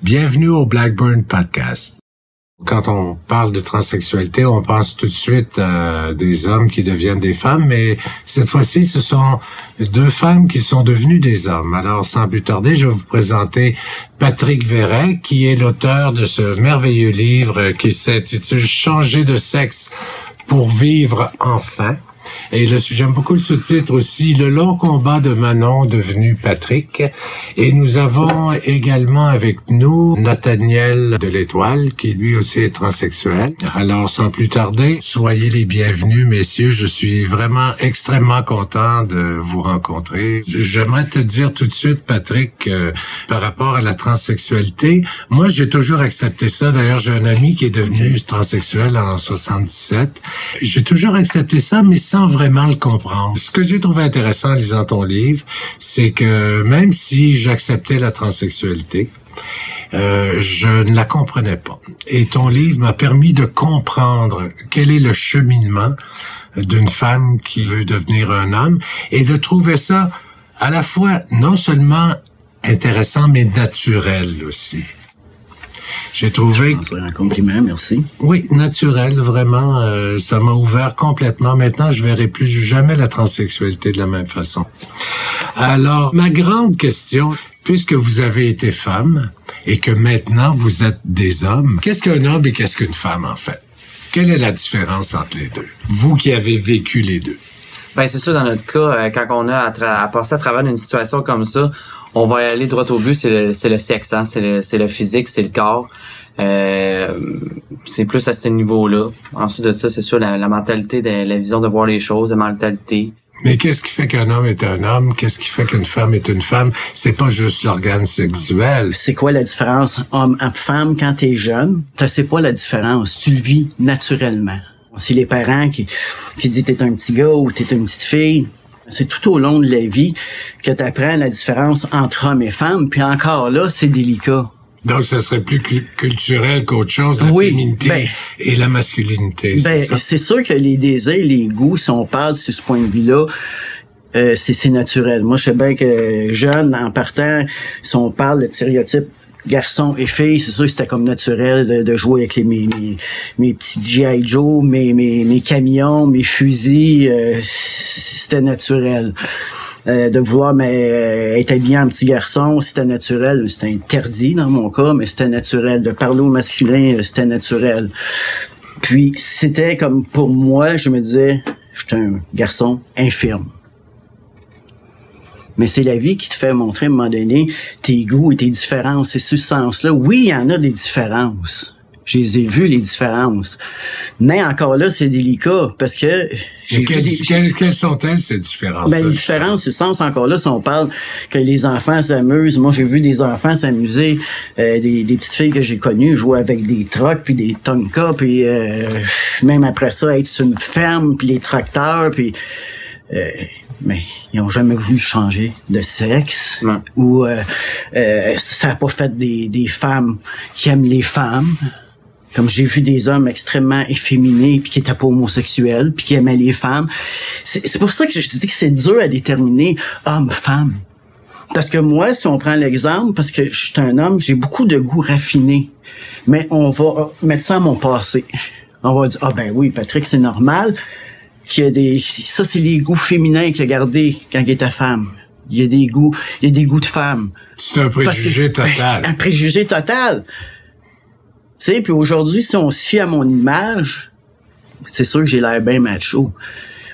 Bienvenue au Blackburn Podcast. Quand on parle de transsexualité, on pense tout de suite à des hommes qui deviennent des femmes, mais cette fois-ci, ce sont deux femmes qui sont devenues des hommes. Alors, sans plus tarder, je vais vous présenter Patrick Verret, qui est l'auteur de ce merveilleux livre qui s'intitule Changer de sexe pour vivre enfin. Et j'aime beaucoup le sous-titre aussi, Le long combat de Manon devenu Patrick. Et nous avons également avec nous Nathaniel de l'Étoile, qui lui aussi est transsexuel. Alors, sans plus tarder, soyez les bienvenus, messieurs. Je suis vraiment extrêmement content de vous rencontrer. J'aimerais te dire tout de suite, Patrick, par rapport à la transsexualité, moi, j'ai toujours accepté ça. D'ailleurs, j'ai un ami qui est devenu transsexuel en 77. J'ai toujours accepté ça, mais sans vraiment le comprendre. Ce que j'ai trouvé intéressant en lisant ton livre, c'est que même si j'acceptais la transsexualité, euh, je ne la comprenais pas. Et ton livre m'a permis de comprendre quel est le cheminement d'une femme qui veut devenir un homme et de trouver ça à la fois non seulement intéressant, mais naturel aussi. J'ai trouvé... Un compliment, merci. Oui, naturel, vraiment. Euh, ça m'a ouvert complètement. Maintenant, je verrai plus jamais la transsexualité de la même façon. Alors, ma grande question, puisque vous avez été femme et que maintenant vous êtes des hommes, qu'est-ce qu'un homme et qu'est-ce qu'une femme, en fait? Quelle est la différence entre les deux? Vous qui avez vécu les deux. Ben, c'est sûr, dans notre cas, euh, quand on a à, à passer à travers une situation comme ça, on va aller droit au but, c'est le, c'est le sexe, hein? c'est, le, c'est le physique, c'est le corps. Euh, c'est plus à ce niveau-là. Ensuite de ça, c'est sûr, la, la mentalité, de, la vision de voir les choses, la mentalité. Mais qu'est-ce qui fait qu'un homme est un homme? Qu'est-ce qui fait qu'une femme est une femme? C'est pas juste l'organe sexuel. C'est quoi la différence homme-femme quand t'es jeune? Tu sais pas la différence? Tu le vis naturellement. C'est les parents qui, qui disent t'es un petit gars ou t'es une petite fille. C'est tout au long de la vie que tu apprends la différence entre hommes et femmes. Puis encore là, c'est délicat. Donc, ça serait plus culturel qu'autre chose, la féminité ben, et la masculinité. Ben, c'est sûr que les désirs, les goûts, si on parle sur ce point de vue-là, euh, c'est naturel. Moi, je sais bien que jeune, en partant, si on parle de stéréotype garçon et fille, c'est sûr que c'était comme naturel de, jouer avec les, mes, mes, petits G.I. Joe, mes, mes, mes camions, mes fusils, euh, c'était naturel. Euh, de vouloir mais, euh, être habillé en petit garçon, c'était naturel. C'était interdit dans mon cas, mais c'était naturel. De parler au masculin, c'était naturel. Puis c'était comme pour moi, je me disais, j'étais un garçon infirme mais c'est la vie qui te fait montrer à un moment donné tes goûts et tes différences. C'est ce sens-là. Oui, il y en a des différences. Je les ai vues, les différences. Mais encore là, c'est délicat parce que... quelles, sont-elles, ces différences? Ben, les différences, ce sens encore là, si on parle que les enfants s'amusent. Moi, j'ai vu des enfants s'amuser, euh, des, petites filles que j'ai connues jouer avec des trucks, puis des tonkas, puis euh, même après ça, être sur une ferme, puis les tracteurs, puis... Euh, mais ils ont jamais voulu changer de sexe ou euh, euh, ça n'a pas fait des, des femmes qui aiment les femmes. Comme j'ai vu des hommes extrêmement efféminés puis qui étaient pas homosexuels puis qui aimaient les femmes. C'est pour ça que je dis que c'est dur à déterminer homme femme. Parce que moi si on prend l'exemple parce que je suis un homme j'ai beaucoup de goûts raffinés. Mais on va mettre ça à mon passé. On va dire ah ben oui Patrick c'est normal qu'il y a des, ça c'est les goûts féminins qu'il a gardés quand il était femme. Il y a des goûts, il y a des goûts de femme. C'est un préjugé total. Un préjugé total. Tu sais, puis aujourd'hui, si on se fie à mon image, c'est sûr que j'ai l'air bien macho.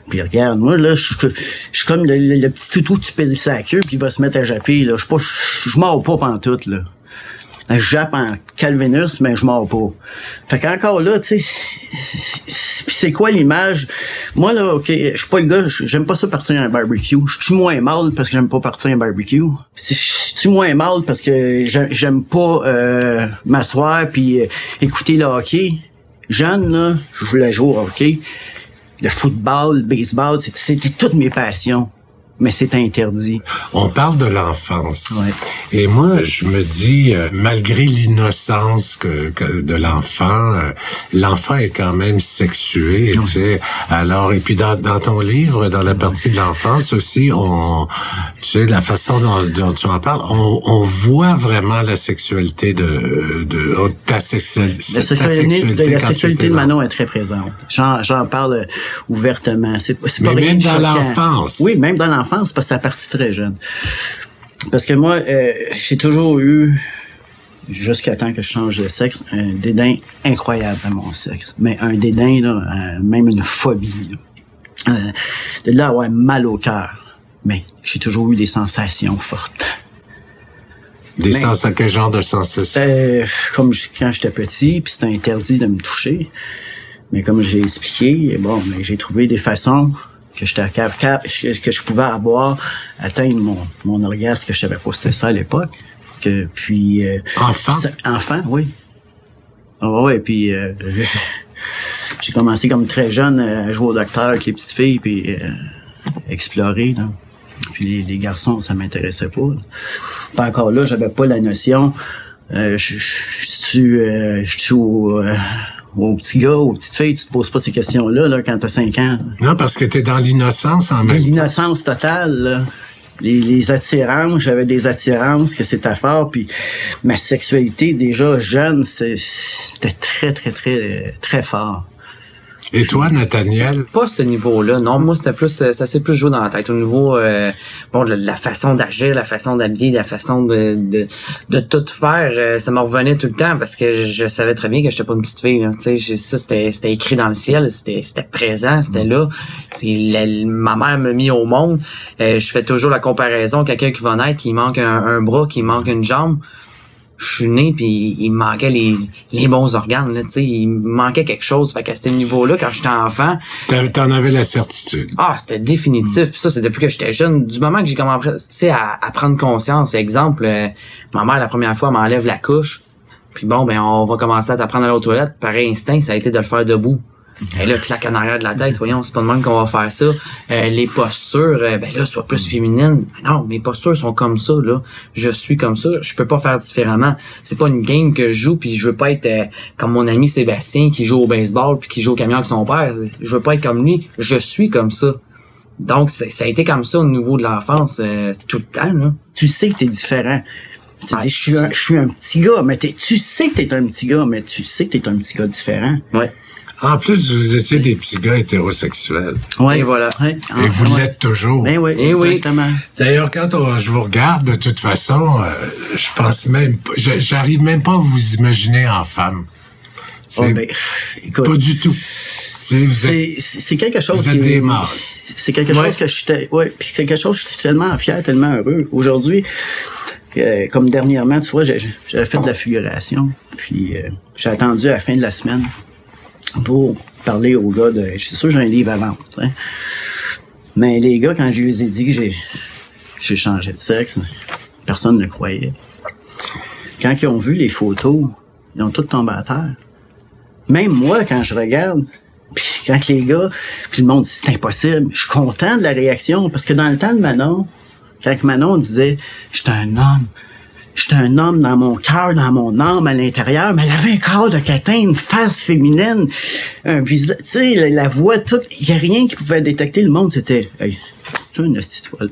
Puis regarde, moi, là, je suis comme le, petit toutou que tu pèles sa queue puis il va se mettre à japper, là. Je suis pas, je mords pas pantoute, là jappe en Calvinus, mais je mords pas. Fait qu'encore là, tu sais, c'est quoi l'image? Moi, là, OK, je suis pas le gars, j'aime pas ça partir à un barbecue. Je suis moins mal parce que j'aime pas partir à un barbecue. Je suis moins mal parce que j'aime pas euh, m'asseoir puis euh, écouter le hockey. Jeune, là, je voulais jouer au hockey. Le football, le baseball, c'était toutes mes passions. Mais c'est interdit. On parle de l'enfance. Ouais. Et moi, je me dis, euh, malgré l'innocence que, que de l'enfant, euh, l'enfant est quand même sexué, tu sais. Alors, et puis dans, dans ton livre, dans la partie de l'enfance aussi, on, tu sais, la façon dont, dont tu en parles, on, on voit vraiment la sexualité de, de oh, ta, sexual- La ta sexualité, de, la sexualité de. Manon est très présente. J'en, j'en parle ouvertement. C'est, pas Mais rien même de dans l'enfance. Oui, même dans l'enfance, parce que ça partit très jeune. Parce que moi, euh, j'ai toujours eu, jusqu'à temps que je change de sexe, un dédain incroyable à mon sexe. Mais un dédain, là, euh, même une phobie. là. Euh, de là avoir mal au cœur. Mais j'ai toujours eu des sensations fortes. Des Mais- sens, quel genre de sensation? Euh, comme je- quand j'étais petit, puis c'était interdit de me toucher. Mais comme j'ai expliqué, bon, mais j'ai trouvé des façons que j'étais capable, que que je pouvais avoir, atteindre mon, mon orgasme que je savais pas c'était ça à l'époque. Que, puis, euh, Enfant? ça- enfant, oui. Ah ouais, puis euh, j'ai commencé comme très jeune euh, à jouer au docteur avec les petites filles, puis euh, explorer, là. Puis les, les garçons, ça m'intéressait pas. là. Pas encore là, j'avais pas la notion. Euh, je suis euh, je suis au, euh, au petit gars, aux petites filles, tu te poses pas ces questions-là là, quand t'as 5 ans. Non, parce que t'es dans l'innocence en même temps. L'innocence totale, là. Les, les attirances, j'avais des attirances que c'était fort, puis ma sexualité déjà jeune, c'était très, très, très, très fort. Et toi, Nathaniel? Pas ce niveau-là, non. Moi, c'était plus, euh, ça s'est plus joué dans la tête. Au niveau, euh, bon, de la façon d'agir, la façon d'habiller, la façon de, tout faire, euh, ça me revenait tout le temps parce que je, savais très bien que j'étais pas une petite fille. Tu sais, ça, c'était, écrit dans le ciel, c'était, présent, c'était là. La- ma mère m'a mis au monde. Je fais toujours la comparaison, quelqu'un qui va naître, qui manque un, un bras, qui manque une jambe. Je suis né puis il me manquait les, les bons organes là, tu sais, il me manquait quelque chose. Fait qu'à ce niveau-là, quand j'étais enfant, T'en avais la certitude. ah, c'était définitif. Puis ça, c'est depuis que j'étais jeune. Du moment que j'ai commencé à, à prendre conscience. Exemple, euh, ma mère, la première fois, m'enlève la couche. Puis bon, ben, on va commencer à t'apprendre à aller aux toilettes. Par instinct, ça a été de le faire debout. Et là, claque en arrière de la tête, voyons, c'est pas de même qu'on va faire ça. Euh, les postures, euh, ben là, sois plus féminine. Ben non, mes postures sont comme ça, là. Je suis comme ça, je peux pas faire différemment. C'est pas une game que je joue, puis je veux pas être euh, comme mon ami Sébastien qui joue au baseball puis qui joue au camion avec son père. Je veux pas être comme lui, je suis comme ça. Donc, ça a été comme ça au niveau de l'enfance, tout le temps, là. Tu sais que t'es différent. Tu dis, je suis un, je suis un petit gars, mais tu sais que t'es un petit gars, mais tu sais que t'es un petit gars différent. Ouais. En plus, vous étiez des petits gars hétérosexuels. Et voilà. Ouais. Et vous Ouais. l'êtes toujours. Ben oui, Eh oui. exactement. D'ailleurs, quand on- je vous regarde, de toute façon, euh, je pense même, pas- je- j'arrive même pas à vous imaginer en femme. Oh, ben, écoute, pas du tout. C'est, quelque chose vous êtes qui des. C'est quelque Ouais. chose que ouais, puis quelque chose que j'étais tellement fier, tellement heureux. Aujourd'hui, euh, comme dernièrement, tu vois, j'ai- j'avais fait de la figuration, puis euh, j'ai attendu à la fin de la semaine pour parler aux gars de, je suis sûr que j'ai un livre à vendre, hein. Mais les gars, quand je les ai dit que j'ai, j'ai changé de sexe, personne ne croyait. Quand ils ont vu les photos, ils ont tous tombé à terre. Même moi, quand je regarde, puis quand les gars, puis le monde dit c'est impossible, je suis content de la réaction parce que dans le temps de Manon, quand Manon disait j'étais un homme, j'étais un homme dans mon cœur, dans mon âme, à l'intérieur, mais elle avait un corps de catin, une face féminine, un visage, tu sais, la, la voix, tout, il y a rien qui pouvait détecter le monde, c'était, hey, c'est une petite folle.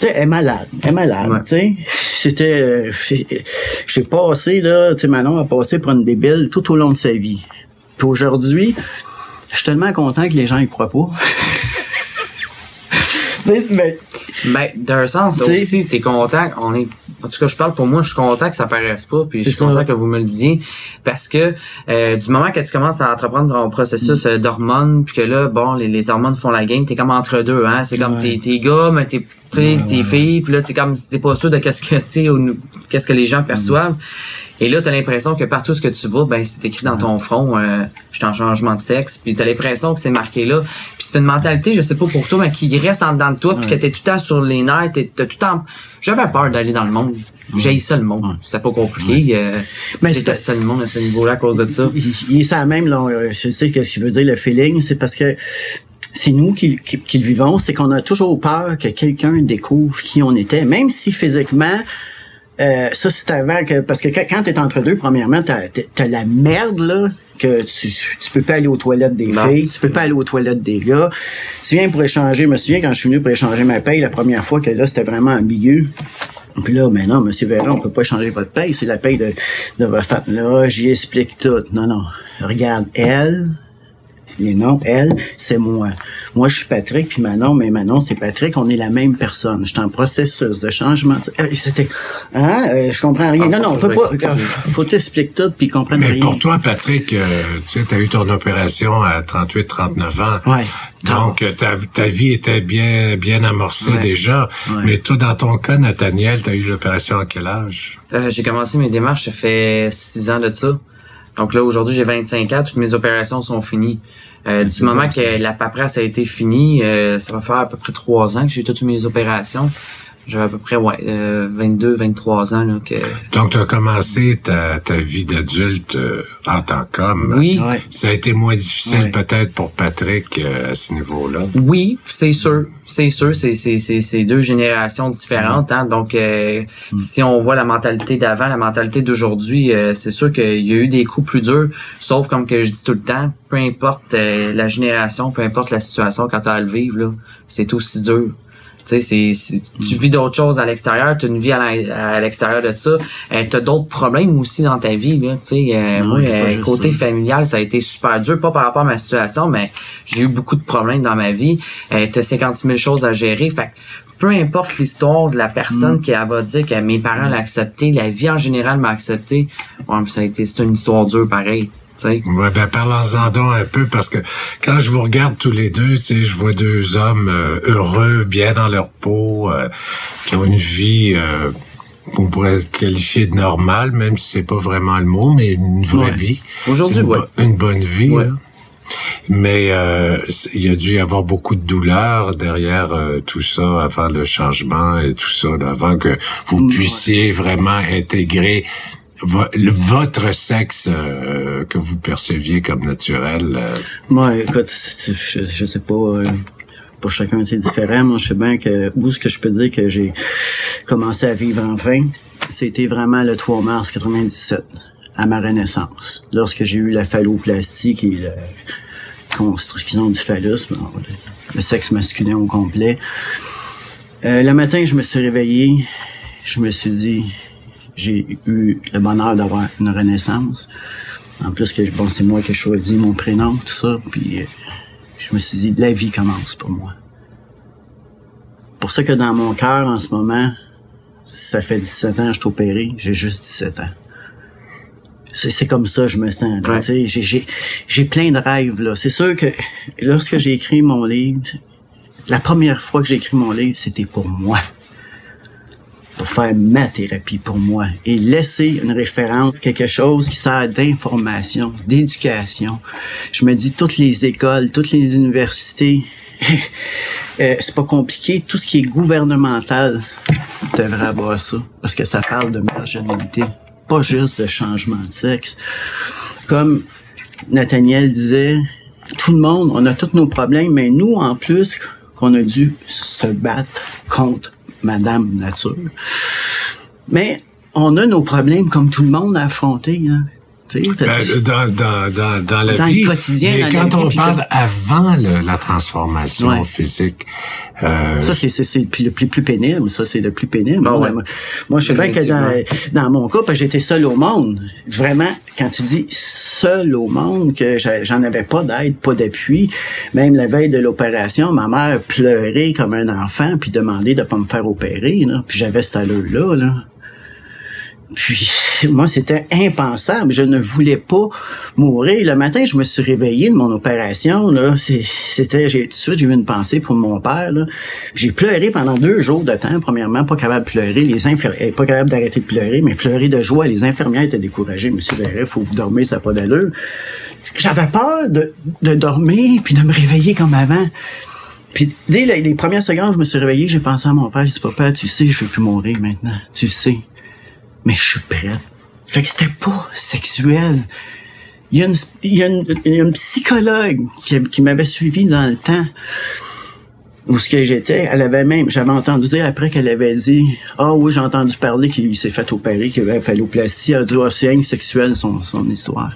Tu sais, elle est malade, elle est malade, Ouais. tu sais. C'était, euh, j'ai passé, là, tu sais, Manon a passé pour une débile tout au long de sa vie. Puis aujourd'hui, je suis tellement content que les gens y croient pas. mais, Ben, d'un sens, aussi, t'es content, on est, en tout cas, je parle pour moi, je suis content que ça paraisse pas, puis je suis content que vous me le disiez, parce que, euh, du moment que tu commences à entreprendre ton processus euh, d'hormones, puis que là, bon, les, les hormones font la game, t'es comme entre deux, hein, c'est comme Ouais. t'es, t'es gars, mais t'es, t'es fille, puis là, t'es comme, t'es pas sûr de qu'est-ce que, au- qu'est-ce que les gens perçoivent. Et là, t'as l'impression que partout ce que tu vas, ben c'est écrit dans ton front, euh, je suis en changement de sexe, puis t'as l'impression que c'est marqué là. C'est une mentalité, je sais pas pour toi, mais qui reste en dedans de toi, puis que t'es tout le temps sur les nerfs, t'es t'as tout le temps... J'avais peur d'aller dans le monde. J'ai ça le monde. C'était pas compliqué. Euh, Mais c'est détestais le monde à ce niveau-là à cause de ça. il, est ça même, là, je sais que ce qu'il veut dire le feeling, c'est parce que c'est nous qui, qui, qui le vivons, c'est qu'on a toujours peur que quelqu'un découvre qui on était, même si physiquement, euh, ça c'est avant que parce que quand, t'es entre deux, premièrement, t'as as la merde là que tu, tu peux pas aller aux toilettes des Non. filles, tu peux pas aller aux toilettes des gars. Tu viens pour échanger, je me souviens quand je suis venu pour échanger ma paye la première fois que là c'était vraiment ambigu. Puis là, mais non, monsieur Véron, on peut pas changer votre paye, c'est la paye de, de votre femme. Là, j'y explique tout. Non, non. Regarde, elle, les noms, elle, c'est moi. Moi, je suis Patrick, puis Manon, mais Manon, c'est Patrick, on est la même personne. Je suis en processus de changement. Euh, C'était, hein, euh, je comprends rien. Ah, non, non, on faut peut pas, expliquer. faut t'expliquer tout, puis ils comprennent Mais rien. pour toi, Patrick, euh, tu sais, t'as eu ton opération à 38, 39 ans. Ouais. Donc, euh, ta, ta vie était bien, bien amorcée Ouais. déjà. Ouais. Mais toi, dans ton cas, Nathaniel, t'as eu l'opération à quel âge? Euh, j'ai commencé mes démarches, ça fait six ans de ça. Donc là, aujourd'hui, j'ai 25 ans, toutes mes opérations sont finies. Euh, du moment que la paperasse a été finie, euh, ça va faire à peu près trois ans que j'ai toutes mes opérations. J'avais à peu près ouais, euh, 22, 23 ans là, que. Donc, tu as commencé ta, ta vie d'adulte euh, en tant qu'homme. Oui, Ouais. Ça a été moins difficile Ouais. peut-être pour Patrick euh, à ce niveau-là? Oui, c'est sûr, c'est sûr, c'est c'est c'est c'est deux générations différentes, hein. Donc, euh, si on voit la mentalité d'avant, la mentalité d'aujourd'hui, euh, c'est sûr qu'il y a eu des coups plus durs. Sauf comme que je dis tout le temps, peu importe euh, la génération, peu importe la situation quand t'as à le vivre, là, c'est aussi dur. Tu sais, c'est, tu vis d'autres choses à l'extérieur, tu as une vie à l'extérieur de ça. Euh, tu as d'autres problèmes aussi dans ta vie. Là, tu sais, euh, moi, euh, côté ça. familial, ça a été super dur, pas par rapport à ma situation, mais j'ai eu beaucoup de problèmes dans ma vie. Tu as 50 000 choses à gérer. Fait que peu importe l'histoire de la personne Mm. qui elle va dire que mes parents l'ont accepté, la vie en général m'a accepté, ouais, ça a été, c'est une histoire dure pareil. Tu sais. Ouais, ben parlons-en donc un peu parce que quand je vous regarde tous les deux, tu sais, je vois deux hommes euh, heureux, bien dans leur peau, euh, qui ont une vie euh, qu'on pourrait qualifier de normale, même si c'est pas vraiment le mot, mais une vraie Ouais. vie. Aujourd'hui, bo- une bonne vie. Ouais. là. Mais euh, il y a dû y avoir beaucoup de douleur derrière euh, tout ça avant le changement et tout ça, avant que vous Mm, puissiez vraiment intégrer votre sexe euh, que vous perceviez comme naturel. euh. Moi, écoute, je, je sais pas. euh, pour chacun, c'est différent. Moi, je sais bien que où ce que je peux dire que j'ai commencé à vivre enfin, c'était vraiment le 3 mars 97, à ma renaissance, lorsque j'ai eu la phalloplastie, qui est la construction du phallus, le, sexe masculin au complet. Le matin, je me suis réveillé, je me suis dit, j'ai eu le bonheur d'avoir une renaissance. En plus que bon, c'est moi qui ai choisi mon prénom, tout ça. Puis euh, je me suis dit, la vie commence pour moi. Pour ça que dans mon cœur, en ce moment, ça fait 17 ans que je suis opéré, j'ai juste 17 ans. C'est, comme ça que je me sens. Ouais. J'ai, plein de rêves. Là. C'est sûr que lorsque j'ai écrit mon livre, la première fois que j'ai écrit mon livre, c'était pour moi pour faire ma thérapie pour moi et laisser une référence, quelque chose qui sert d'information, d'éducation. Je me dis toutes les écoles, toutes les universités, euh, c'est pas compliqué, tout ce qui est gouvernemental devrait avoir ça parce que ça parle de marginalité, pas juste de changement de sexe. Comme Nathaniel disait, tout le monde, on a tous nos problèmes, mais nous, en plus, qu'on a dû se battre contre Madame Nature. Mais on a nos problèmes comme tout le monde à affronter. Hein. Ben, dans, dans, dans, dans la Dans le vie. quotidien, mais quand vie, on parle avant le- la transformation Ouais. physique, euh, Ça, c'est, c'est, c'est le plus- le plus, plus pénible. Ça, c'est le plus pénible. Ah moi, ouais. moi, moi, je sais bien que dans, dans mon que j'étais seul au monde. Vraiment, quand tu dis seul au monde, que j'en avais pas d'aide, pas d'appui. Même la veille de l'opération, ma mère pleurait comme un enfant, puis demandait de pas me faire opérer. Là. Puis j'avais cette allure-là. Là. Puis moi, c'était impensable. Je ne voulais pas mourir. Le matin, je me suis réveillé de mon opération. Là, c'était, j'ai tout de suite, j'ai eu une pensée pour mon père. J'ai pleuré pendant deux jours de temps. Premièrement, pas capable de pleurer. Les infirmières, pas capable d'arrêter de pleurer, mais pleurer de joie. Les infirmières étaient découragées. Monsieur Verret, faut vous dormir, ça n'a pas d'allure. J'avais peur de, dormir puis de me réveiller comme avant. Puis dès les, les premières secondes, je me suis réveillé, j'ai pensé à mon père. J'ai dit, papa, tu sais, je veux plus mourir maintenant. Tu sais mais je suis prête. Fait que c'était pas sexuel. Il y a une, psychologue qui, m'avait suivi dans le temps où ce que j'étais, elle avait même, j'avais entendu dire après qu'elle avait dit, ah oui, j'ai entendu parler qu'il s'est fait opérer, qu'il avait phalloplastie, elle a dit, ah, c'est sexuel son, histoire.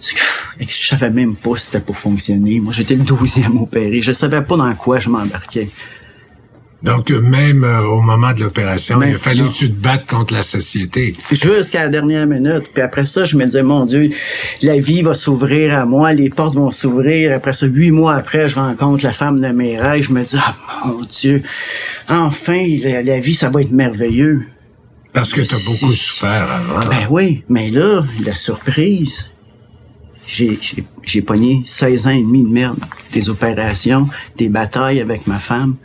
Que je savais même pas si c'était pour fonctionner. Moi, j'étais le douzième opéré. Je savais pas dans quoi je m'embarquais. Donc, euh, même euh, au moment de l'opération, il a fallu que tu te battes contre la société. Jusqu'à la dernière minute. Puis après ça, je me disais, mon Dieu, la vie va s'ouvrir à moi, les portes vont s'ouvrir. Après ça, huit mois après, je rencontre la femme de mes rêves. Je me dis, ah, mon Dieu, enfin, la, vie, ça va être merveilleux. Parce que tu as beaucoup souffert avant. Ben oui, mais là, la surprise, j'ai, j'ai, j'ai pogné 16 ans et demi de merde. Des opérations, des batailles avec ma femme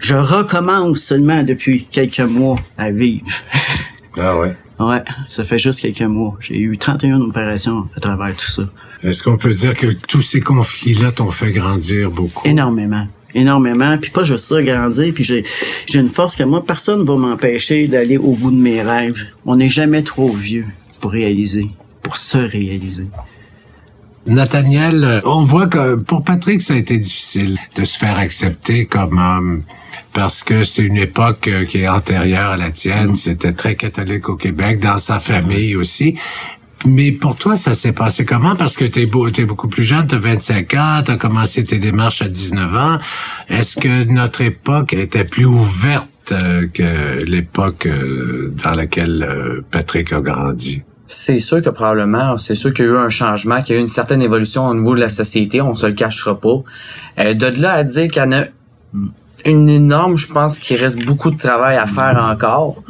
je recommence seulement depuis quelques mois à vivre. ah ouais? Ouais, ça fait juste quelques mois. J'ai eu 31 opérations à travers tout ça. Est-ce qu'on peut dire que tous ces conflits-là t'ont fait grandir beaucoup? Énormément. Énormément. Puis pas juste ça, grandir. Puis j'ai, j'ai une force que moi, personne ne va m'empêcher d'aller au bout de mes rêves. On n'est jamais trop vieux pour réaliser, pour se réaliser. Nathaniel, euh, on voit que pour Patrick, ça a été difficile de se faire accepter comme homme parce que c'est une époque euh, qui est antérieure à la tienne. C'était très catholique au Québec, dans sa famille aussi. Mais pour toi, ça s'est passé comment? Parce que tu es, beaucoup plus jeune, tu as 25 ans, tu as commencé tes démarches à 19 ans. Est-ce que notre époque était plus ouverte euh, que l'époque dans laquelle Patrick a grandi? C'est sûr que probablement, c'est sûr qu'il y a eu un changement, qu'il y a eu une certaine évolution au niveau de la société, on se le cachera pas. Euh, de là à dire qu'il y en a une énorme, je pense qu'il reste beaucoup de travail à faire encore.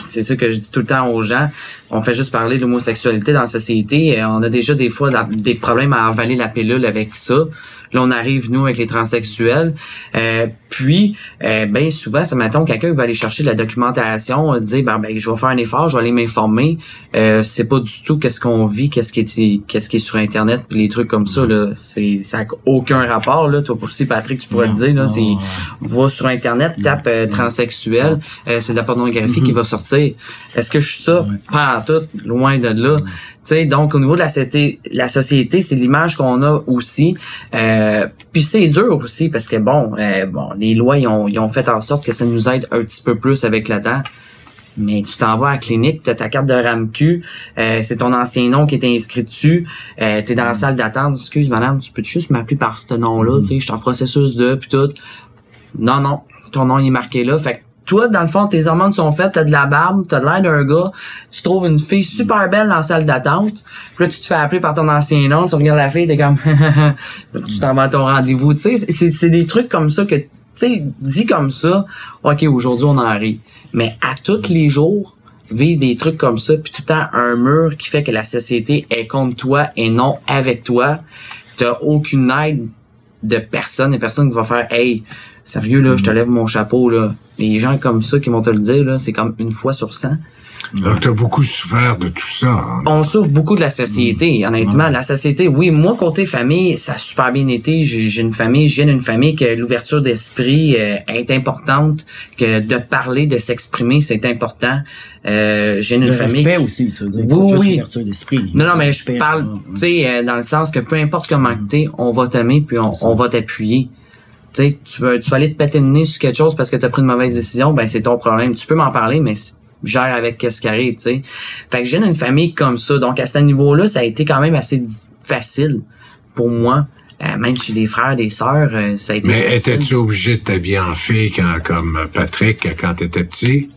C'est ça que je dis tout le temps aux gens. On fait juste parler de l'homosexualité dans la société. Euh, on a déjà des fois des problèmes à avaler la pilule avec ça. Là, on arrive, nous, avec les transsexuels. Euh, puis, euh, bien souvent, ça m'attend quelqu'un va aller chercher de la documentation, dire, ben, ben, je vais faire un effort, je vais aller m'informer. Euh, c'est pas du tout qu'est-ce qu'on vit, qu'est-ce qui est, qu'est-ce qui est sur Internet, puis les trucs comme ça, là. C'est, ça n'a aucun rapport, là. Toi aussi, Patrick, tu pourrais le dire, là. C'est, va sur Internet, tape euh, transsexuel, euh, c'est de la pornographie qui mm-hmm. va sortir. Est-ce que je suis ça? Pas à tout, loin de là sais, donc au niveau de la société, la société, c'est l'image qu'on a aussi. Euh, puis c'est dur aussi parce que bon, euh, bon, les lois ils ont, ils ont fait en sorte que ça nous aide un petit peu plus avec le temps. Mais tu t'en vas à la clinique, tu as ta carte de RAMQ, euh, c'est ton ancien nom qui est inscrit dessus, euh, tu es dans la salle d'attente, excuse madame, tu peux juste m'appeler par ce nom-là, tu sais, je suis en processus de, puis tout. Non, non, ton nom est marqué là, fait toi, dans le fond, tes hormones sont faites, t'as de la barbe, t'as de l'air d'un gars, tu trouves une fille super belle dans la salle d'attente, puis là, tu te fais appeler par ton ancien nom, tu regardes la fille, t'es comme, tu t'en vas à ton rendez-vous, tu sais, c'est des trucs comme ça que, tu sais, dit comme ça, ok, aujourd'hui, on en arrive. Mais à tous les jours, vivre des trucs comme ça, puis tout le temps un mur qui fait que la société est contre toi et non avec toi, t'as aucune aide de personne et personne qui va faire, hey, sérieux, là, je te lève mon chapeau, là. Les gens comme ça qui vont te le dire, là, c'est comme une fois sur cent. Donc, tu as beaucoup souffert de tout ça. Hein. On souffre beaucoup de la société, honnêtement. La société, oui, moi, côté famille, ça a super bien été. J'ai une famille, je viens d'une famille que l'ouverture d'esprit euh, est importante, que de parler, de s'exprimer, c'est important. Euh, j'ai une le famille. Respect aussi, tu veux dire. Oui, oui. d'esprit. Non, non, mais je parle, tu sais, euh, dans le sens que peu importe comment mm. t'es, on va t'aimer puis on, on va t'appuyer tu tu veux, tu vas aller te péter le nez sur quelque chose parce que tu as pris une mauvaise décision, ben c'est ton problème. Tu peux m'en parler, mais gère avec qu'est-ce qui arrive, tu sais. Fait que j'ai une famille comme ça. Donc, à ce niveau-là, ça a été quand même assez facile pour moi. Euh, même si j'ai des frères, des sœurs, euh, ça a été Mais étais-tu obligé de t'habiller en fille quand, comme Patrick quand t'étais petit?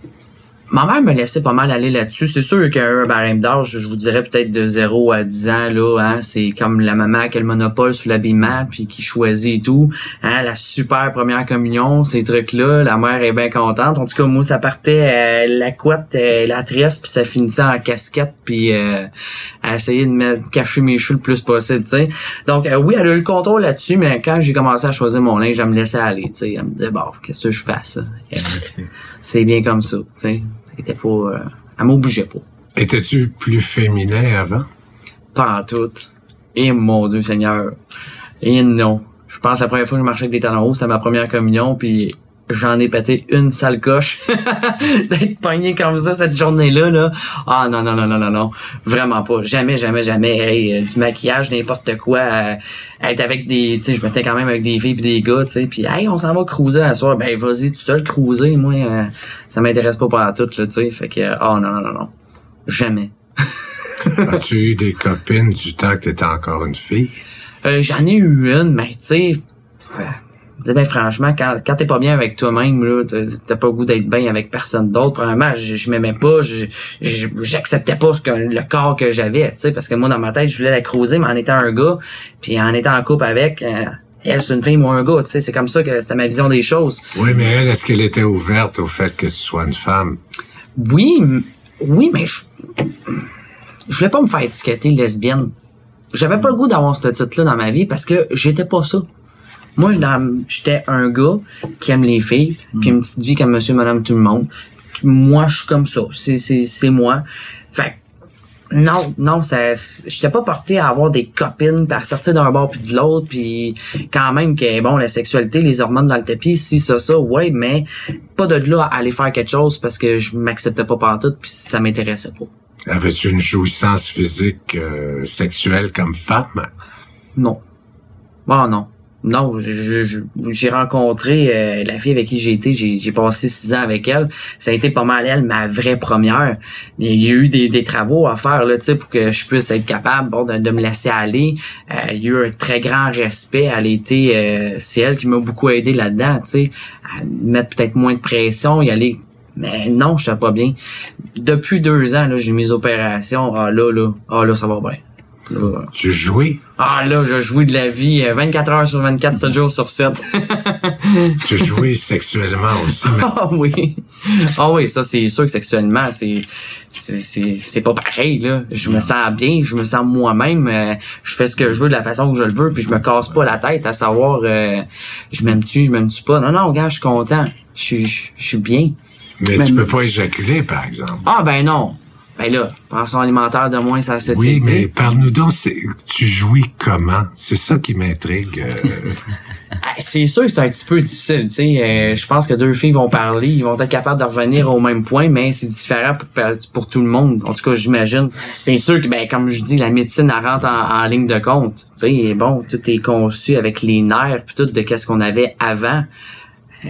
Ma mère me laissait pas mal aller là-dessus. C'est sûr qu'un barème d'âge, je vous dirais peut-être de 0 à 10 ans, là, hein, c'est comme la maman qui a le monopole sous l'habillement, puis qui choisit tout. Hein, la super première communion, ces trucs-là, la mère est bien contente. En tout cas, moi, ça partait euh, la couette, euh, la tresse, puis ça finissait en casquette, puis euh, à essayer de me cacher mes cheveux le plus possible, tu sais. Donc, euh, oui, elle a eu le contrôle là-dessus, mais quand j'ai commencé à choisir mon linge, elle me laissait aller, tu sais. Elle me disait, bon, qu'est-ce que je fais, ça? C'est bien comme ça, tu sais. Elle pas, euh, elle m'obligeait pas. Étais-tu plus féminin avant? Pas en tout. Et mon Dieu Seigneur. Et non. Je pense que la première fois que je marchais avec des talons hauts, c'était ma première communion, puis j'en ai pété une sale coche d'être pogné comme ça cette journée-là là. Ah non non non non non non, vraiment pas. Jamais jamais jamais hey, euh, du maquillage n'importe quoi euh, être avec des tu sais je mettais quand même avec des filles et des gars tu sais puis hey on s'en va cruiser à soir ben vas-y tout seul cruiser moi euh, ça m'intéresse pas pour tout là tu sais fait que ah non non non non. Jamais. As-tu eu des copines du temps que t'étais encore une fille? Euh, J'en ai eu une, mais tu sais, ben, franchement, quand, quand t'es pas bien avec toi-même, là, t'as pas le goût d'être bien avec personne d'autre. Premièrement, je, je m'aimais pas, j'acceptais pas ce que, le corps que j'avais, tu sais, parce que moi, dans ma tête, je voulais la creuser, mais en étant un gars, puis en étant en couple avec, euh, elle, c'est une fille, moi, un gars, tu sais, c'est comme ça que c'était ma vision des choses. Oui, mais elle, est-ce qu'elle était ouverte au fait que tu sois une femme? Oui, oui, mais je, je voulais pas me faire étiqueter lesbienne. J'avais pas le goût d'avoir ce titre-là dans ma vie parce que j'étais pas ça. Moi, j'étais un gars qui aime les filles, qui a une petite vie comme monsieur, madame, tout le monde. Moi, je suis comme ça. C'est moi. Fait non, non, ça, j'étais pas porté à avoir des copines, à sortir d'un bord puis de l'autre, puis quand même que bon, la sexualité, les hormones dans le tapis, si ça, ça, ouais, mais pas de là à aller faire quelque chose parce que je m'acceptais pas partout puis ça m'intéressait pas. Avais-tu une jouissance physique euh, sexuelle comme femme? Non. Ah non non, j'ai rencontré euh, la fille avec qui j'ai été, j'ai passé six ans avec elle. Ça a été pas mal elle, ma vraie première. Mais il y a eu des, travaux à faire là, pour que je puisse être capable bon, de, me laisser aller. Euh, il y a eu un très grand respect. Elle a été, euh, c'est elle qui m'a beaucoup aidé là-dedans, à mettre peut-être moins de pression, y aller. Mais non, je pas bien. Depuis deux ans, j'ai mes opérations. Ah là, là, ah là, ça va bien. Tu jouais? Ah là, je jouais de la vie 24 euh, heures sur 24, 7 jours sur 7. tu jouais sexuellement aussi. Ah oui. Ah oui, ça c'est sûr que sexuellement, c'est c'est pas pareil là. Je me sens bien, je me sens moi-même, euh, je fais ce que je veux de la façon que je le veux, puis je me casse pas la tête à savoir euh, je m'aime-tu, je m'aime-tu pas? Non non, gars, je suis content. Je suis bien. Mais tu peux pas éjaculer par exemple. Ah ben non. Ben là, pension alimentaire de moins, ça c'est Oui, mais parle-nous donc, tu jouis comment? C'est ça qui m'intrigue. Euh. C'est sûr que c'est un petit peu difficile, tu sais. Euh, je pense que deux filles vont parler, ils vont être capables de revenir au même point, mais c'est différent pour, tout le monde. En tout cas, j'imagine. C'est sûr que, ben, comme je dis, la médecine, elle rentre en, ligne de compte. Tu sais, bon, tout est conçu avec les nerfs, puis tout de qu'est-ce qu'on avait avant. Euh,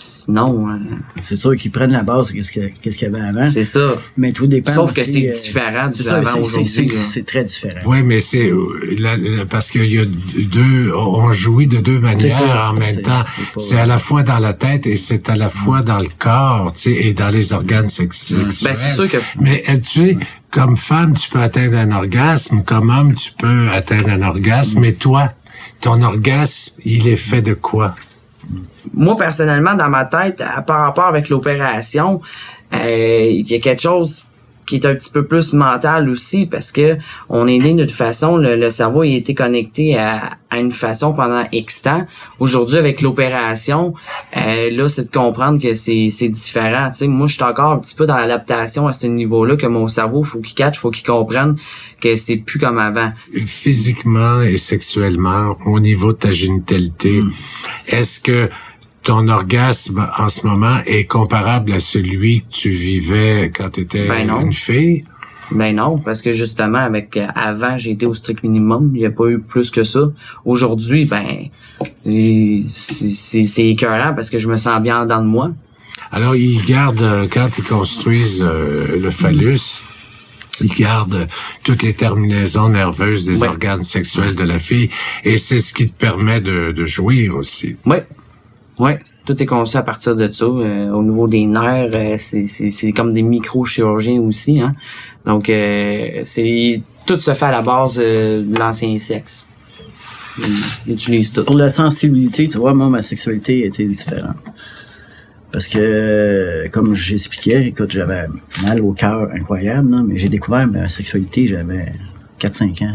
Sinon. Hein. C'est sûr qu'ils prennent la base, qu'est-ce qu'il y avait avant. C'est ça. Mais tout dépend. Sauf que c'est euh, différent du avant aujourd'hui. C'est très différent. Oui, mais c'est euh, parce qu'il y a deux. On jouit de deux manières en même temps. C'est à la fois dans la tête et c'est à la fois dans le corps, tu sais, et dans les organes sexuels. Ben, c'est sûr que. Mais euh, tu sais, comme femme, tu peux atteindre un orgasme. Comme homme, tu peux atteindre un orgasme. Mais toi, ton orgasme, il est fait de quoi? Moi personnellement dans ma tête par rapport avec l'opération euh, il y a quelque chose qui est un petit peu plus mental aussi parce que on est né d'une façon, le, cerveau a été connecté à, une façon pendant X temps. Aujourd'hui, avec l'opération, euh, là, c'est de comprendre que c'est, différent. sais moi, je suis encore un petit peu dans l'adaptation à ce niveau-là, que mon cerveau, faut qu'il catch, faut qu'il comprenne que c'est plus comme avant. Physiquement et sexuellement, au niveau de ta génitalité, hmm. est-ce que ton orgasme en ce moment est comparable à celui que tu vivais quand tu étais ben une fille? Ben non, parce que justement, avec euh, avant, j'ai été au strict minimum. Il n'y a pas eu plus que ça. Aujourd'hui, ben, c'est écœurant parce que je me sens bien dans de moi. Alors, ils gardent, euh, quand ils construisent euh, le phallus, ils gardent toutes les terminaisons nerveuses des organes sexuels de la fille. Et c'est ce qui te permet de, de jouir aussi. Oui, oui, tout est conçu à partir de ça. Euh, au niveau des nerfs, euh, c'est comme des micro-chirurgiens aussi. Hein? Donc, euh, c'est tout se fait à la base de l'ancien sexe. Ils utilisent tout. Pour la sensibilité, tu vois, moi, ma sexualité était différente. Parce que, comme j'expliquais, écoute, j'avais mal au cœur incroyable, mais j'ai découvert ma sexualité, j'avais 4-5 ans.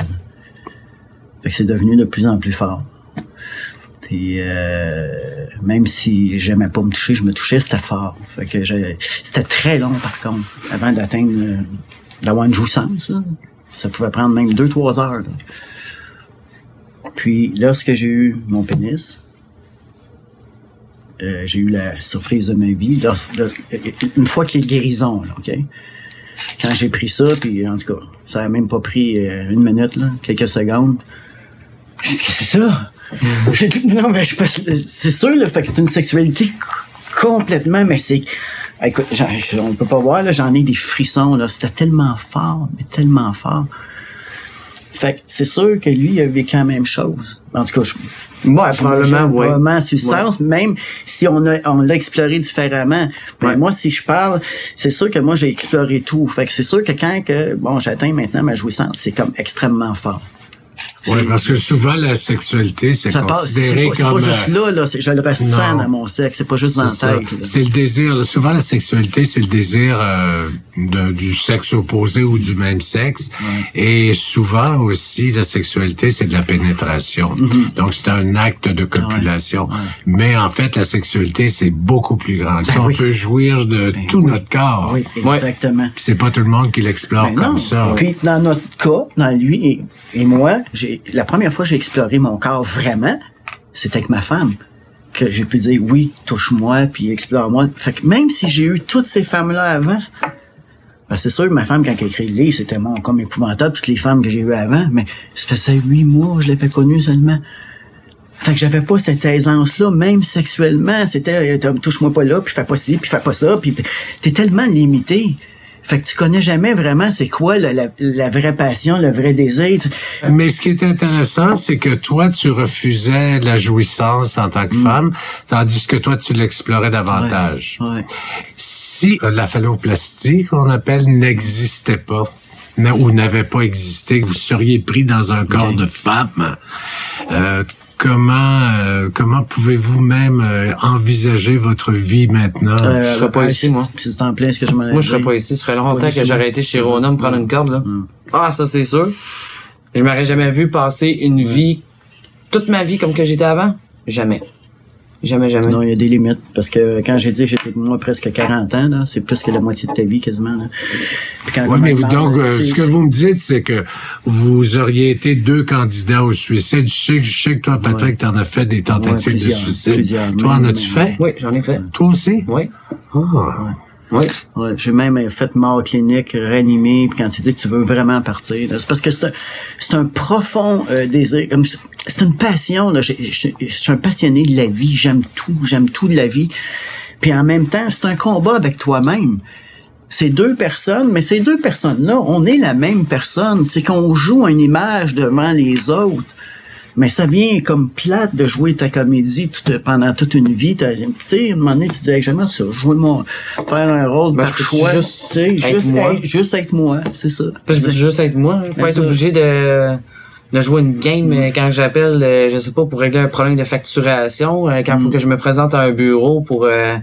Fait que c'est devenu de plus en plus fort. Puis euh, même si j'aimais pas me toucher, je me touchais, c'était fort. C'était très long par contre, avant d'atteindre euh, d'avoir une jouissance. Ça pouvait prendre même deux, trois heures. Puis lorsque j'ai eu mon pénis, euh, j'ai eu la surprise de ma vie. Une fois que les guérisons, OK? Quand j'ai pris ça, puis en tout cas, ça a même pas pris euh, une minute, quelques secondes. Qu'est-ce que c'est ça? Non, mais je c'est sûr, là, fait que c'est une sexualité complètement, mais c'est. Écoute, on peut pas voir, là, j'en ai des frissons, là. C'était tellement fort, mais tellement fort. Fait que c'est sûr que lui, il a vécu la même chose. En tout cas, je, Ouais, probablement, ouais. Probablement le sens, même si on a, on l'a exploré différemment. Ouais. moi, si je parle, c'est sûr que moi, j'ai exploré tout. Fait que c'est sûr que quand que, bon, j'atteins maintenant ma jouissance, c'est comme extrêmement fort. Oui, parce que souvent, la sexualité, c'est c'est considéré pas, c'est comme... pas juste là, là, c'est- je le ressens non. dans mon sexe, c'est pas juste dans la C'est tête. C'est le désir. Souvent, la sexualité, c'est le désir euh, de- du sexe opposé ou du même sexe. Et souvent aussi, la sexualité, c'est de la pénétration. Mm-hmm. Donc, c'est un acte de copulation. Mais en fait, la sexualité, c'est beaucoup plus grand. Ben oui. On peut jouir de tout notre corps. Oui, exactement. C'est pas tout le monde qui l'explore Ben comme non. ça. Puis dans notre cas, dans lui et, et moi, j'ai la première fois que j'ai exploré mon corps vraiment, c'était avec ma femme que j'ai pu dire oui, touche-moi puis explore-moi. Même si j'ai eu toutes ces femmes-là avant, ben c'est sûr que ma femme, quand elle écrit le livre, c'était mon, comme épouvantable, toutes les femmes que j'ai eues avant, mais ça faisait huit mois, je l'avais connue seulement. Fait que j'avais pas cette aisance-là, même sexuellement. C'était, euh, touche-moi pas là, puis fais pas ci, puis fais pas ça, puis t'es tellement limité. Fait que tu connais jamais vraiment c'est quoi la, la, la vraie passion, le vrai désir. Mais ce qui est intéressant, c'est que toi, tu refusais la jouissance en tant que femme, tandis que toi, tu l'explorais davantage. Ouais. Si euh, la phalloplastie, qu'on appelle, n'existait pas, ou n'avait pas existé, que vous seriez pris dans un corps de femme, euh, comment euh, comment pouvez-vous même euh, envisager votre vie maintenant? Euh, Je serais pas ouais, ici, moi. C'est en plein ce que je m'en Moi, je serais pas ici. Ça ferait longtemps que j'aurais été chez Rona me prendre une corde, là. Ah, ça, c'est sûr. Je m'aurais jamais vu passer une vie, toute ma vie comme que j'étais avant. Jamais. Jamais, jamais. Non, il y a des limites. Parce que quand j'ai dit que j'étais moi presque 40 ans, là, c'est plus que la moitié de ta vie quasiment. Là. Puis quand Oui, mais me vous, parle, donc, euh, c'est- ce que vous me dites, c'est que vous auriez été deux candidats au suicide. Je sais, je sais que toi, Patrick, t'en as fait des tentatives Ouais, de suicide. plusieurs, toi, en as-tu fait? Oui, j'en ai fait. Toi aussi? Oui. Ah. Oui. Ouais, j'ai même fait mort clinique, réanimé, puis quand tu dis que tu veux vraiment partir, c'est parce que c'est un, un profond euh, désir, comme c'est- une passion. Là, je suis un passionné de la vie, j'aime tout, j'aime tout de la vie. Puis en même temps, c'est un combat avec toi-même. C'est deux personnes, mais ces deux personnes-là, on est la même personne. C'est qu'on joue une image devant les autres. Mais ça vient comme plate de jouer ta comédie tout- pendant toute une vie. T'as- Tu sais, à un moment donné, tu te dis, Hey, j'aimerais ça, jouer mon, faire un rôle Ben, par choix. juste être juste, moi? être, juste être moi, c'est ça. Je peux juste être moi. Pas Ben, être ça. obligé de, de jouer une game euh, quand j'appelle, euh, je sais pas, pour régler un problème de facturation, euh, quand il faut que je me présente à un bureau pour... euh,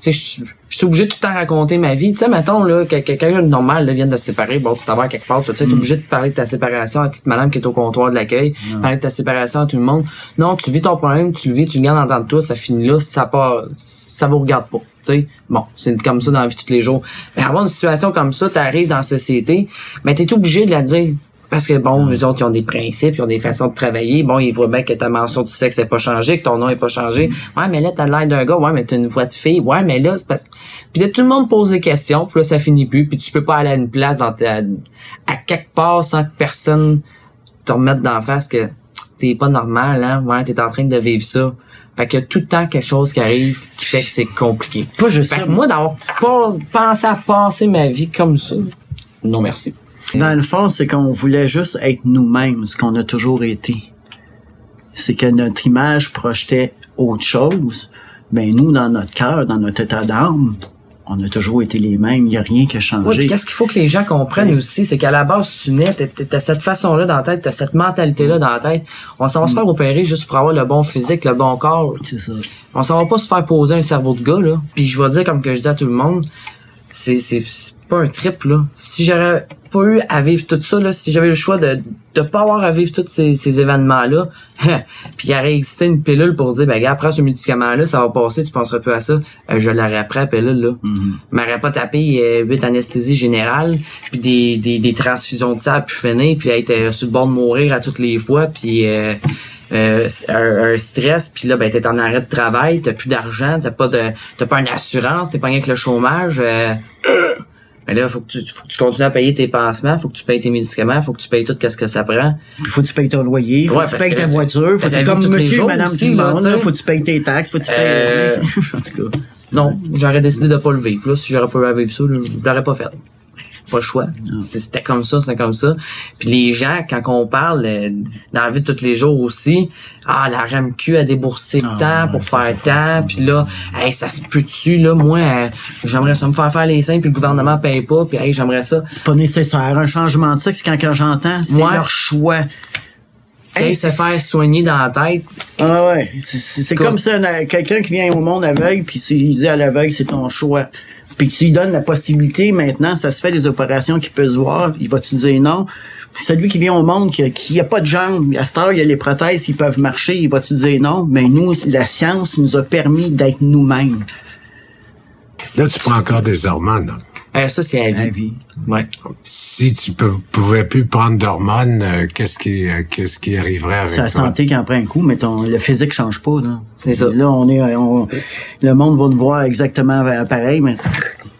tu sais, je suis obligé de tout le temps raconter ma vie. Tu sais, mettons, là, que que quelqu'un de normal là, vient de se séparer, bon, tu t'en vas quelque part, tu sais, t'es obligé de parler de ta séparation à la petite madame qui est au comptoir de l'accueil, parler de ta séparation à tout le monde. Non, tu vis ton problème, tu le vis, tu le gardes en de toi, ça finit là, ça pas, ça vous regarde pas. Tu sais, bon, c'est comme ça dans la vie tous les jours. Mais avoir une situation comme ça, t'arrives dans la société, mais t'es obligé de la dire. Parce que bon, les autres, ils ont des principes, ils ont des façons de travailler. Bon, ils voient bien que ta mention du sexe n'est pas changée, que ton nom est pas changé. Ouais, mais là, t'as l'air d'un gars. Ouais, mais t'as une voix de fille. Ouais, mais là, c'est parce que... Puis là, tout le monde pose des questions, puis là, ça finit plus. Puis tu peux pas aller à une place dans ta... à quelque part sans que personne te remette d'en face que t'es pas normal, hein. Ouais, t'es en train de vivre ça. Fait qu'il y a tout le temps quelque chose qui arrive qui fait que c'est compliqué. Pas juste Fait ça. que moi, d'avoir pas pensé à passer ma vie comme ça, non merci. Dans le fond, c'est qu'on voulait juste être nous-mêmes, ce qu'on a toujours été. C'est que notre image projetait autre chose. Ben nous, dans notre cœur, dans notre état d'âme, on a toujours été les mêmes. Il n'y a rien qui a changé. puis qu'est-ce qu'il faut que les gens comprennent aussi, c'est qu'à la base, tu nais, t'as- cette façon-là dans la tête, t'as cette mentalité-là dans la tête. On s'en va se faire opérer juste pour avoir le bon physique, le bon corps. C'est ça. On s'en va pas se faire poser un cerveau de gars, là. Puis je vais dire, comme que je dis à tout le monde, c'est, c'est, c'est pas un trip, là. Si j'aurais pas eu à vivre tout ça, là, si j'avais eu le choix de, de pas avoir à vivre tous ces, ces événements-là, puis il aurait existé une pilule pour dire, ben, gars, après ce médicament-là, ça va passer, tu penseras plus à ça, euh, je l'aurais après, la pilule, là. Mhm. m'aurait pas tapé euh, 8 anesthésies générales, puis des, des, des transfusions de sang puis finir, puis être euh, sur le bord de mourir à toutes les fois, puis euh, un, un stress, puis là, ben, t'es en arrêt de travail, t'as plus d'argent, t'as pas de, t'as pas une assurance, t'es pas avec le chômage. Euh, mais là, faut que, tu, faut que tu continues à payer tes pansements, faut que tu payes tes médicaments, faut que tu payes tout ce que ça prend. Faut que tu payes ton loyer, faut Ouais, que tu payes que ta voiture, faut que tu comme monsieur, madame, aussi, tout le monde, là, faut que tu payes tes taxes, faut que tu payes... Euh, en tout cas. Non, j'aurais décidé de pas le vivre. Là, si j'aurais pas eu à vivre ça, je l'aurais pas fait. Pas le choix. C'était comme ça, c'est comme ça. Puis les gens, quand on parle euh, dans la vie de tous les jours aussi, ah, la RAMQ a déboursé Ah, tant pour faire tant, puis là, hey, ça se peut-tu, là, moi, euh, j'aimerais ça me faire faire les seins, puis le gouvernement paye pas, puis hey, j'aimerais ça. C'est pas nécessaire. Un changement de sexe, quand, quand j'entends, c'est Ouais. leur choix. Hey, se faire soigner dans la tête. Ah ouais, c'est- comme ça, un- quelqu'un qui vient au monde aveugle, puis il dit à l'aveugle, c'est ton choix. Puis tu lui donnes la possibilité, maintenant, ça se fait des opérations qui peuvent se voir, il va-tu dire non? Puis celui qui vient au monde, qui, qui a pas de jambes, à cette heure, il y a les prothèses, ils peuvent marcher, il va-tu dire non? Mais nous, la science nous a permis d'être nous-mêmes. Là, tu prends encore des hormones. là. Euh, ça, c'est à La vie. vie. Ouais. Si tu peux, pouvais plus prendre d'hormones, euh, qu'est-ce qui, euh, qu'est-ce qui arriverait avec C'est la santé qui en prend un coup, mais ton, le physique change pas, là. C'est ça. Là, on est, on- le monde va nous voir exactement pareil, mais,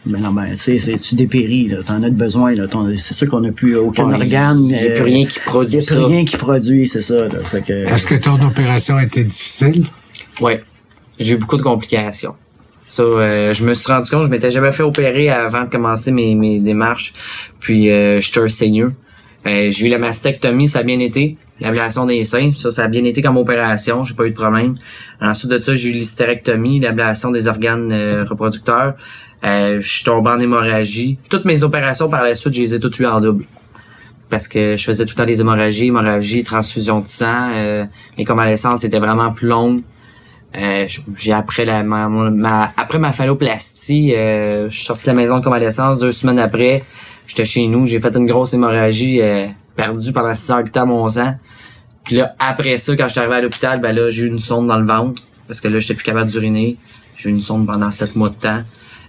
mais non, ben, tu sais, tu dépéris, là. T'en as de besoin, là. C'est sûr qu'on n'a plus aucun Ouais, organe. il y a euh, plus rien qui produit Il n'y a plus ça. rien qui produit, c'est ça, Est-ce que ton opération a été difficile? Ouais. J'ai eu beaucoup de complications. Ça, euh, je me suis rendu compte, je m'étais jamais fait opérer avant de commencer mes, mes démarches. Puis euh, j'étais un saigneux. Euh, j'ai eu la mastectomie, ça a bien été. L'ablation des seins, ça, ça a bien été comme opération, j'ai pas eu de problème. Ensuite de ça, j'ai eu l'hystérectomie, l'ablation des organes euh, reproducteurs. Euh, je suis tombé en hémorragie. Toutes mes opérations par la suite, je les ai toutes eues en double. Parce que je faisais tout le temps des hémorragies, hémorragies, transfusion de sang. Euh, mes convalescences étaient vraiment plus longues. Euh, j'ai après la ma, ma- après ma phalloplastie, euh, je suis sorti de la maison de convalescence deux semaines après. J'étais chez nous, j'ai fait une grosse hémorragie, euh, perdue pendant six heures de temps mon sang. Puis là, après ça, quand je suis arrivé à l'hôpital, ben là, j'ai eu une sonde dans le ventre. Parce que là, j'étais plus capable d'uriner. J'ai eu une sonde pendant sept mois de temps.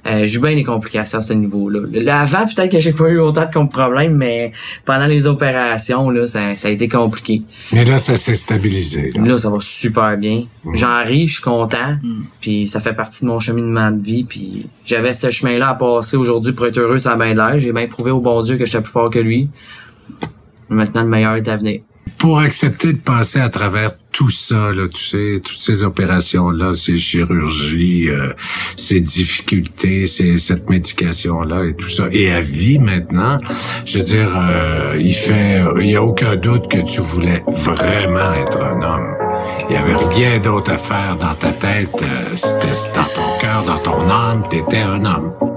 Euh, j'ai eu bien des complications à ce niveau-là. Là, avant, peut-être que j'ai pas eu autant de problèmes, mais pendant les opérations, là, ça, ça a été compliqué. Mais là, ça s'est stabilisé. là. Là, ça va super bien. J'en ris, je suis content. Puis ça fait partie de mon cheminement de vie. Puis j'avais ce chemin-là à passer aujourd'hui pour être heureux sans bien de l'air. J'ai bien prouvé au bon Dieu que j'étais plus fort que lui. Maintenant, le meilleur est à venir. Pour accepter de passer à travers tout ça, là, tu sais, toutes ces opérations-là, ces chirurgies, euh, ces difficultés, ces, cette médication-là et tout ça, et à vie maintenant, je veux dire, euh, il fait, il y a aucun doute que tu voulais vraiment être un homme. Il y avait rien d'autre à faire dans ta tête, euh, c'était dans ton cœur, dans ton âme, t'étais un homme.